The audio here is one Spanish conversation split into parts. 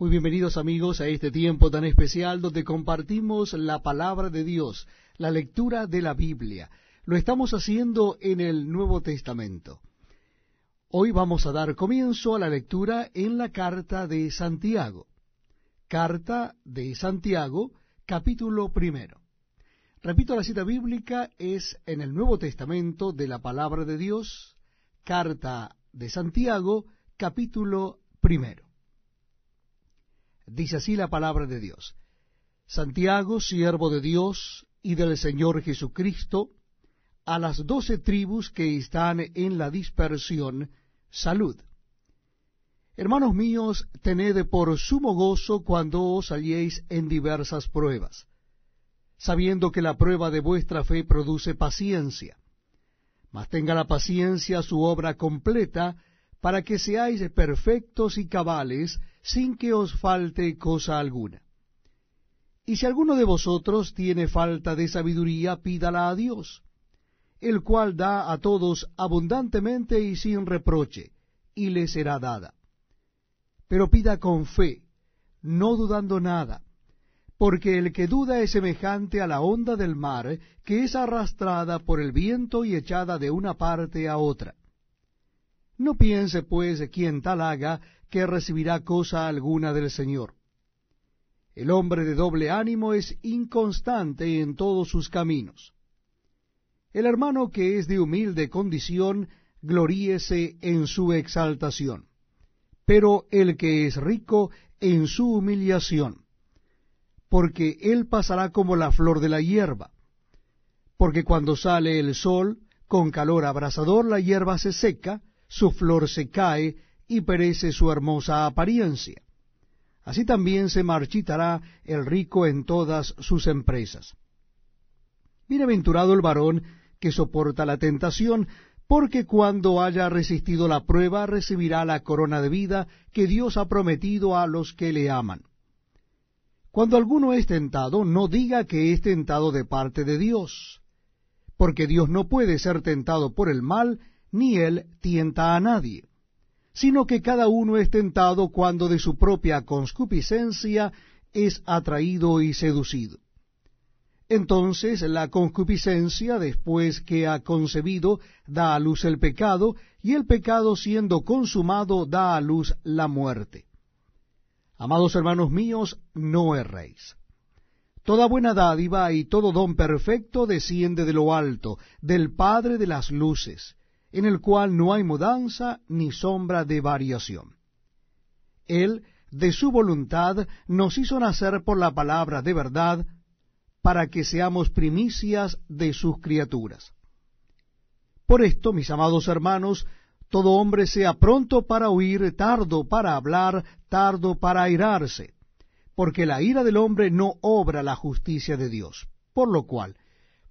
Muy bienvenidos amigos a este tiempo tan especial donde compartimos la palabra de Dios, la lectura de la Biblia. Lo estamos haciendo en el Nuevo Testamento. Hoy vamos a dar comienzo a la lectura en la carta de Santiago. Carta de Santiago, capítulo primero. Repito, la cita bíblica es en el Nuevo Testamento de la palabra de Dios, carta de Santiago, capítulo primero. Dice así la palabra de Dios. Santiago, siervo de Dios y del Señor Jesucristo, a las doce tribus que están en la dispersión, salud. Hermanos míos, tened por sumo gozo cuando os halléis en diversas pruebas, sabiendo que la prueba de vuestra fe produce paciencia. Mas tenga la paciencia su obra completa, para que seáis perfectos y cabales, sin que os falte cosa alguna. Y si alguno de vosotros tiene falta de sabiduría, pídala a Dios, el cual da a todos abundantemente y sin reproche, y le será dada. Pero pida con fe, no dudando nada, porque el que duda es semejante a la onda del mar, que es arrastrada por el viento y echada de una parte a otra. No piense, pues, quien tal haga, que recibirá cosa alguna del Señor. El hombre de doble ánimo es inconstante en todos sus caminos. El hermano que es de humilde condición, gloríese en su exaltación, pero el que es rico en su humillación, porque él pasará como la flor de la hierba, porque cuando sale el sol, con calor abrasador la hierba se seca, su flor se cae, y perece su hermosa apariencia. Así también se marchitará el rico en todas sus empresas. Bienaventurado el varón que soporta la tentación, porque cuando haya resistido la prueba recibirá la corona de vida que Dios ha prometido a los que le aman. Cuando alguno es tentado, no diga que es tentado de parte de Dios, porque Dios no puede ser tentado por el mal, ni él tienta a nadie sino que cada uno es tentado cuando de su propia concupiscencia es atraído y seducido. Entonces la concupiscencia, después que ha concebido, da a luz el pecado, y el pecado siendo consumado da a luz la muerte. Amados hermanos míos, no erréis. Toda buena dádiva y todo don perfecto desciende de lo alto, del Padre de las luces, en el cual no hay mudanza ni sombra de variación. Él, de su voluntad, nos hizo nacer por la palabra de verdad, para que seamos primicias de sus criaturas. Por esto, mis amados hermanos, todo hombre sea pronto para oír, tardo para hablar, tardo para airarse, porque la ira del hombre no obra la justicia de Dios. Por lo cual,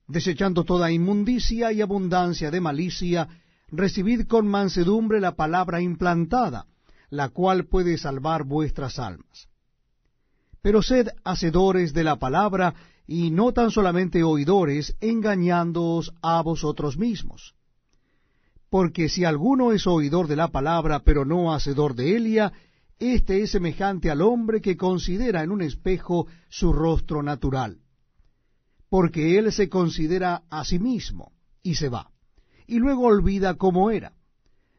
desechando toda inmundicia y abundancia de malicia, recibid con mansedumbre la palabra implantada, la cual puede salvar vuestras almas. Pero sed hacedores de la palabra, y no tan solamente oidores, engañándoos a vosotros mismos. Porque si alguno es oidor de la palabra, pero no hacedor de ella, éste es semejante al hombre que considera en un espejo su rostro natural. Porque él se considera a sí mismo, y se va y luego olvida cómo era.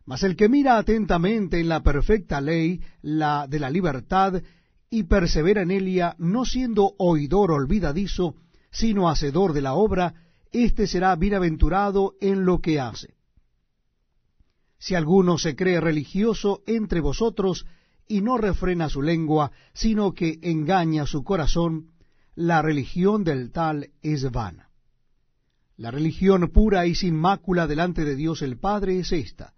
Mas el que mira atentamente en la perfecta ley, la de la libertad, y persevera en ella, no siendo oidor olvidadizo, sino hacedor de la obra, éste será bienaventurado en lo que hace. Si alguno se cree religioso entre vosotros, y no refrena su lengua, sino que engaña su corazón, la religión del tal es vana. La religión pura y sin mácula delante de Dios el Padre es esta,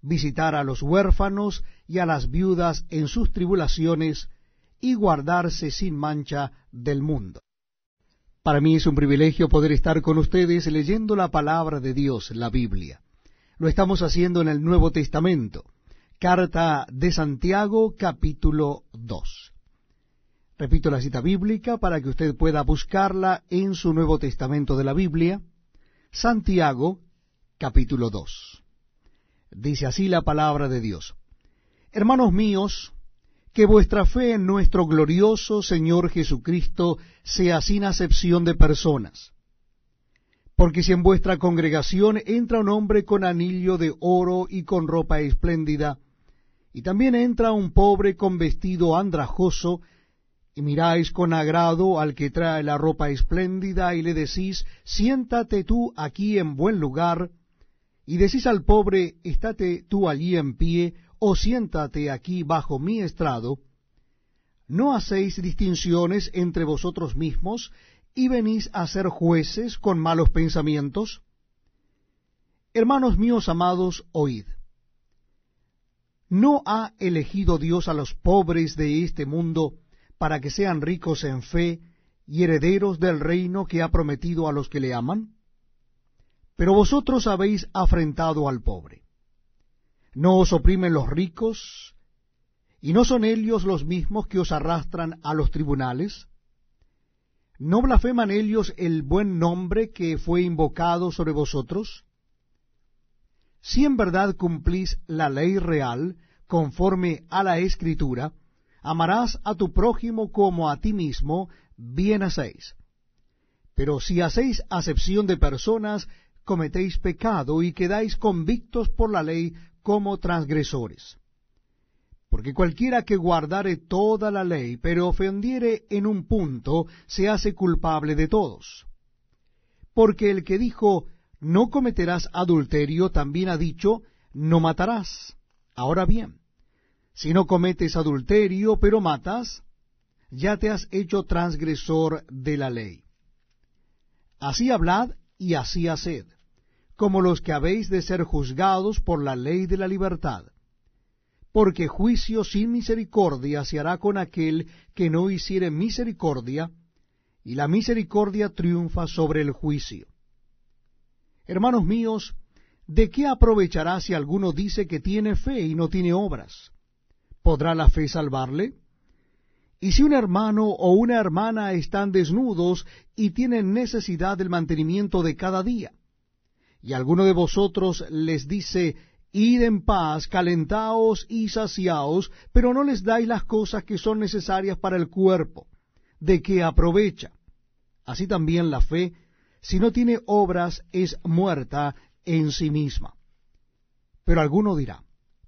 visitar a los huérfanos y a las viudas en sus tribulaciones y guardarse sin mancha del mundo. Para mí es un privilegio poder estar con ustedes leyendo la palabra de Dios, la Biblia. Lo estamos haciendo en el Nuevo Testamento. Carta de Santiago, capítulo 2. Repito la cita bíblica para que usted pueda buscarla en su Nuevo Testamento de la Biblia. Santiago, capítulo 2. Dice así la palabra de Dios. Hermanos míos, que vuestra fe en nuestro glorioso Señor Jesucristo sea sin acepción de personas. Porque si en vuestra congregación entra un hombre con anillo de oro y con ropa espléndida, y también entra un pobre con vestido andrajoso, y miráis con agrado al que trae la ropa espléndida, y le decís, siéntate tú aquí en buen lugar, y decís al pobre, estate tú allí en pie, o siéntate aquí bajo mi estrado, ¿no hacéis distinciones entre vosotros mismos y venís a ser jueces con malos pensamientos? Hermanos míos amados, oíd. ¿No ha elegido Dios a los pobres de este mundo para que sean ricos en fe y herederos del reino que ha prometido a los que le aman? Pero vosotros habéis afrentado al pobre. ¿No os oprimen los ricos? ¿Y no son ellos los mismos que os arrastran a los tribunales? ¿No blasfeman ellos el buen nombre que fue invocado sobre vosotros? Si en verdad cumplís la ley real, conforme a la Escritura, amarás a tu prójimo como a ti mismo, bien hacéis. Pero si hacéis acepción de personas, cometéis pecado y quedáis convictos por la ley como transgresores. Porque cualquiera que guardare toda la ley, pero ofendiere en un punto, se hace culpable de todos. Porque el que dijo, no cometerás adulterio, también ha dicho, no matarás. Ahora bien, si no cometes adulterio, pero matas, ya te has hecho transgresor de la ley. Así hablad y así haced como los que habéis de ser juzgados por la ley de la libertad. Porque juicio sin misericordia se hará con aquel que no hiciere misericordia, y la misericordia triunfa sobre el juicio. Hermanos míos, ¿de qué aprovechará si alguno dice que tiene fe y no tiene obras? ¿Podrá la fe salvarle? Y si un hermano o una hermana están desnudos y tienen necesidad del mantenimiento de cada día, y alguno de vosotros les dice, Id en paz, calentaos y saciaos, pero no les dais las cosas que son necesarias para el cuerpo, ¿de qué aprovecha? Así también la fe, si no tiene obras, es muerta en sí misma. Pero alguno dirá,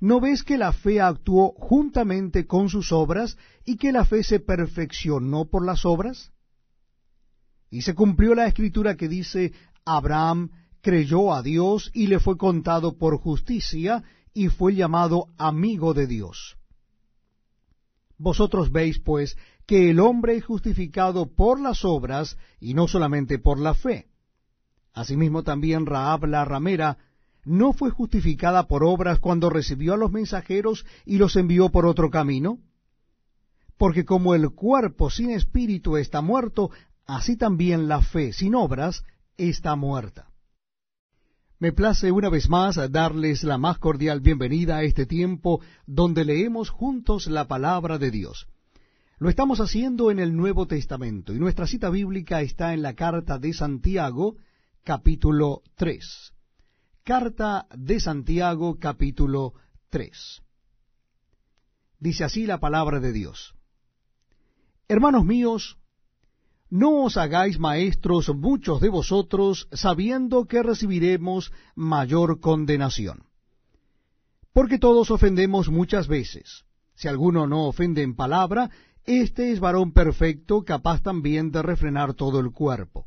¿No ves que la fe actuó juntamente con sus obras y que la fe se perfeccionó por las obras? Y se cumplió la escritura que dice, Abraham creyó a Dios y le fue contado por justicia y fue llamado amigo de Dios. Vosotros veis, pues, que el hombre es justificado por las obras y no solamente por la fe. Asimismo también Raab la ramera no fue justificada por obras cuando recibió a los mensajeros y los envió por otro camino. Porque como el cuerpo sin espíritu está muerto, así también la fe sin obras está muerta. Me place una vez más darles la más cordial bienvenida a este tiempo donde leemos juntos la palabra de Dios. Lo estamos haciendo en el Nuevo Testamento y nuestra cita bíblica está en la carta de Santiago, capítulo 3. Carta de Santiago, capítulo 3. Dice así la palabra de Dios. Hermanos míos, no os hagáis maestros muchos de vosotros, sabiendo que recibiremos mayor condenación. Porque todos ofendemos muchas veces. Si alguno no ofende en palabra, éste es varón perfecto, capaz también de refrenar todo el cuerpo.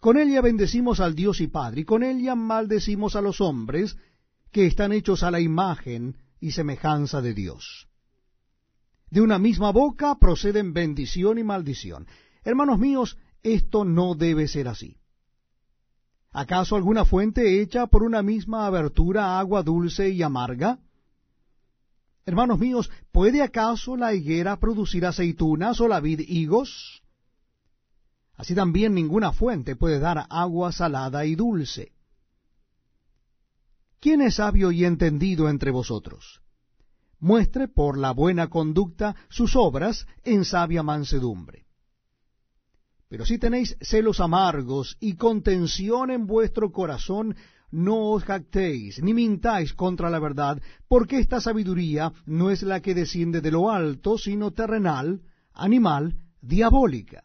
Con ella bendecimos al Dios y Padre, y con ella maldecimos a los hombres que están hechos a la imagen y semejanza de Dios. De una misma boca proceden bendición y maldición. Hermanos míos, esto no debe ser así. ¿Acaso alguna fuente hecha por una misma abertura agua dulce y amarga? Hermanos míos, ¿puede acaso la higuera producir aceitunas o la vid higos? Así también ninguna fuente puede dar agua salada y dulce. ¿Quién es sabio y entendido entre vosotros? Muestre por la buena conducta sus obras en sabia mansedumbre. Pero si tenéis celos amargos y contención en vuestro corazón, no os jactéis, ni mintáis contra la verdad, porque esta sabiduría no es la que desciende de lo alto, sino terrenal, animal, diabólica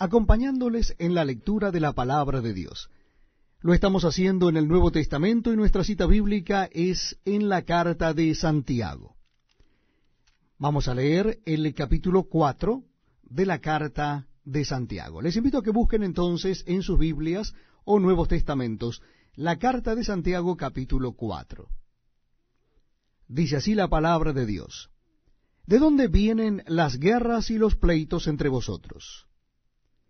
acompañándoles en la lectura de la palabra de Dios. Lo estamos haciendo en el Nuevo Testamento y nuestra cita bíblica es en la carta de Santiago. Vamos a leer el capítulo 4 de la carta de Santiago. Les invito a que busquen entonces en sus Biblias o Nuevos Testamentos la carta de Santiago capítulo 4. Dice así la palabra de Dios. ¿De dónde vienen las guerras y los pleitos entre vosotros?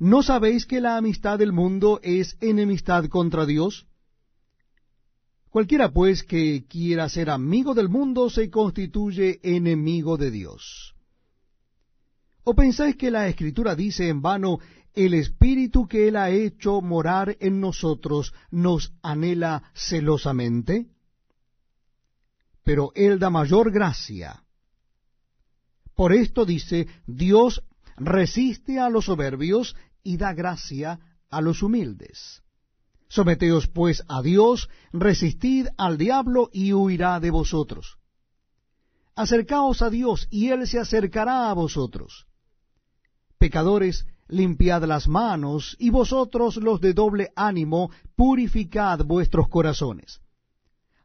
¿No sabéis que la amistad del mundo es enemistad contra Dios? Cualquiera pues que quiera ser amigo del mundo se constituye enemigo de Dios. ¿O pensáis que la Escritura dice en vano, el Espíritu que Él ha hecho morar en nosotros nos anhela celosamente? Pero Él da mayor gracia. Por esto dice, Dios resiste a los soberbios y da gracia a los humildes. Someteos pues a Dios, resistid al diablo y huirá de vosotros. Acercaos a Dios y Él se acercará a vosotros. Pecadores, limpiad las manos, y vosotros los de doble ánimo, purificad vuestros corazones.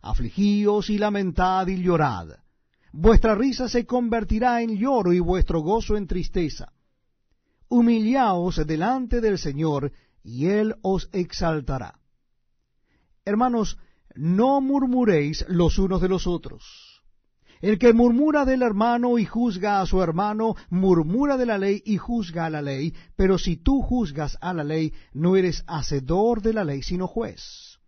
Afligíos y lamentad y llorad. Vuestra risa se convertirá en lloro y vuestro gozo en tristeza humillaos delante del Señor, y Él os exaltará. Hermanos, no murmuréis los unos de los otros. El que murmura del hermano y juzga a su hermano, murmura de la ley y juzga a la ley, pero si tú juzgas a la ley, no eres hacedor de la ley, sino juez.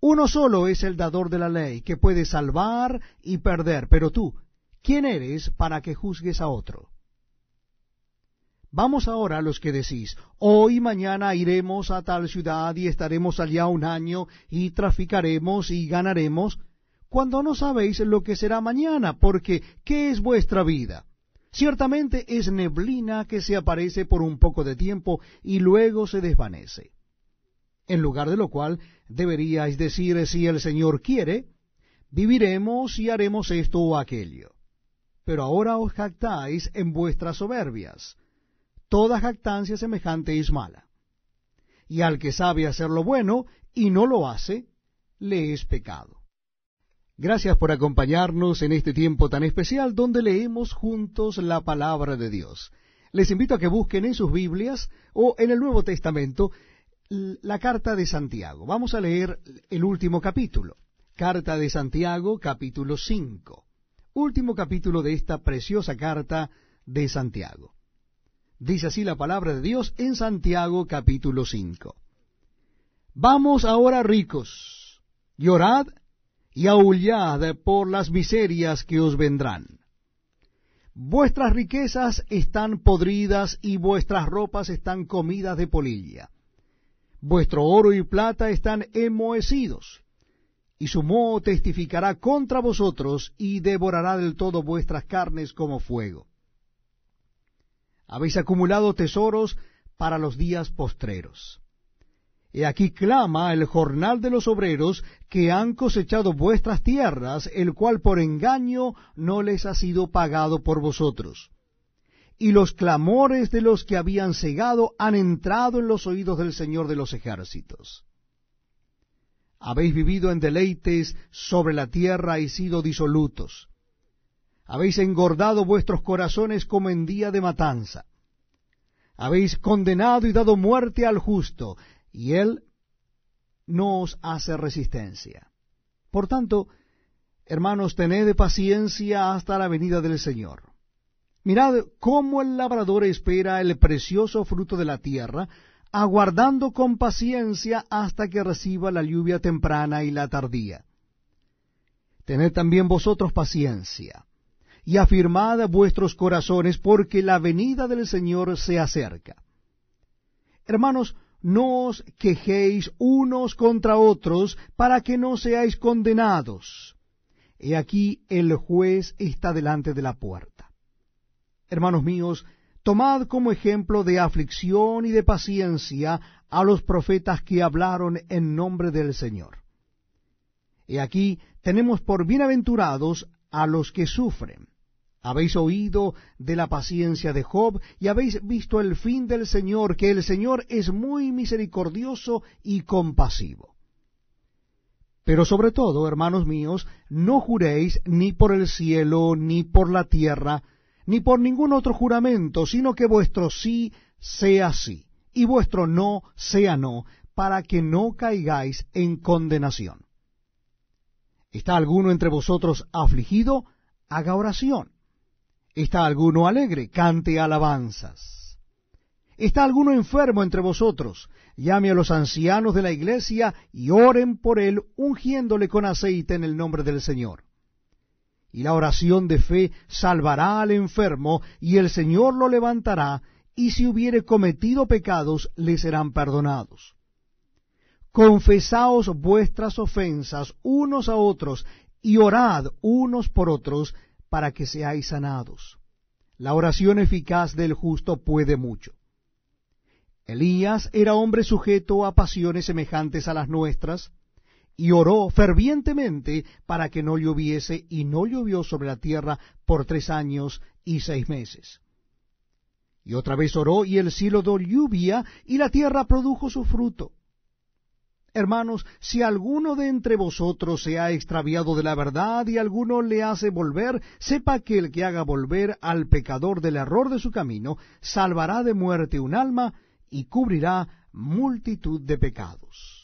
Uno solo es el dador de la ley, que puede salvar y perder, pero tú, ¿quién eres para que juzgues a otro? Vamos ahora a los que decís, hoy mañana iremos a tal ciudad y estaremos allá un año y traficaremos y ganaremos, cuando no sabéis lo que será mañana, porque ¿qué es vuestra vida? Ciertamente es neblina que se aparece por un poco de tiempo y luego se desvanece. En lugar de lo cual deberíais decir, si el Señor quiere, viviremos y haremos esto o aquello. Pero ahora os jactáis en vuestras soberbias toda jactancia semejante es mala. Y al que sabe hacer lo bueno y no lo hace, le es pecado. Gracias por acompañarnos en este tiempo tan especial donde leemos juntos la palabra de Dios. Les invito a que busquen en sus Biblias o en el Nuevo Testamento la carta de Santiago. Vamos a leer el último capítulo. Carta de Santiago, capítulo 5. Último capítulo de esta preciosa carta de Santiago. Dice así la palabra de Dios en Santiago, capítulo 5. Vamos ahora ricos, llorad y aullad por las miserias que os vendrán. Vuestras riquezas están podridas y vuestras ropas están comidas de polilla. Vuestro oro y plata están enmohecidos, y su moho testificará contra vosotros y devorará del todo vuestras carnes como fuego. Habéis acumulado tesoros para los días postreros. He aquí clama el jornal de los obreros que han cosechado vuestras tierras, el cual por engaño no les ha sido pagado por vosotros. Y los clamores de los que habían cegado han entrado en los oídos del Señor de los ejércitos. Habéis vivido en deleites sobre la tierra y sido disolutos. Habéis engordado vuestros corazones como en día de matanza. Habéis condenado y dado muerte al justo, y él no os hace resistencia. Por tanto, hermanos, tened paciencia hasta la venida del Señor. Mirad cómo el labrador espera el precioso fruto de la tierra, aguardando con paciencia hasta que reciba la lluvia temprana y la tardía. Tened también vosotros paciencia, y afirmad vuestros corazones, porque la venida del Señor se acerca. Hermanos, no os quejéis unos contra otros para que no seáis condenados. He aquí el juez está delante de la puerta. Hermanos míos, tomad como ejemplo de aflicción y de paciencia a los profetas que hablaron en nombre del Señor. He aquí tenemos por bienaventurados a los que sufren. Habéis oído de la paciencia de Job y habéis visto el fin del Señor, que el Señor es muy misericordioso y compasivo. Pero sobre todo, hermanos míos, no juréis ni por el cielo, ni por la tierra, ni por ningún otro juramento, sino que vuestro sí sea sí, y vuestro no sea no, para que no caigáis en condenación. ¿Está alguno entre vosotros afligido? Haga oración. ¿Está alguno alegre? Cante alabanzas. ¿Está alguno enfermo entre vosotros? Llame a los ancianos de la iglesia y oren por él, ungiéndole con aceite en el nombre del Señor. Y la oración de fe salvará al enfermo, y el Señor lo levantará, y si hubiere cometido pecados, le serán perdonados. Confesaos vuestras ofensas unos a otros, y orad unos por otros, para que seáis sanados. La oración eficaz del justo puede mucho. Elías era hombre sujeto a pasiones semejantes a las nuestras, y oró fervientemente para que no lloviese, y no llovió sobre la tierra por tres años y seis meses. Y otra vez oró, y el cielo dio lluvia, y la tierra produjo su fruto. Hermanos, si alguno de entre vosotros se ha extraviado de la verdad y alguno le hace volver, sepa que el que haga volver al pecador del error de su camino, salvará de muerte un alma y cubrirá multitud de pecados.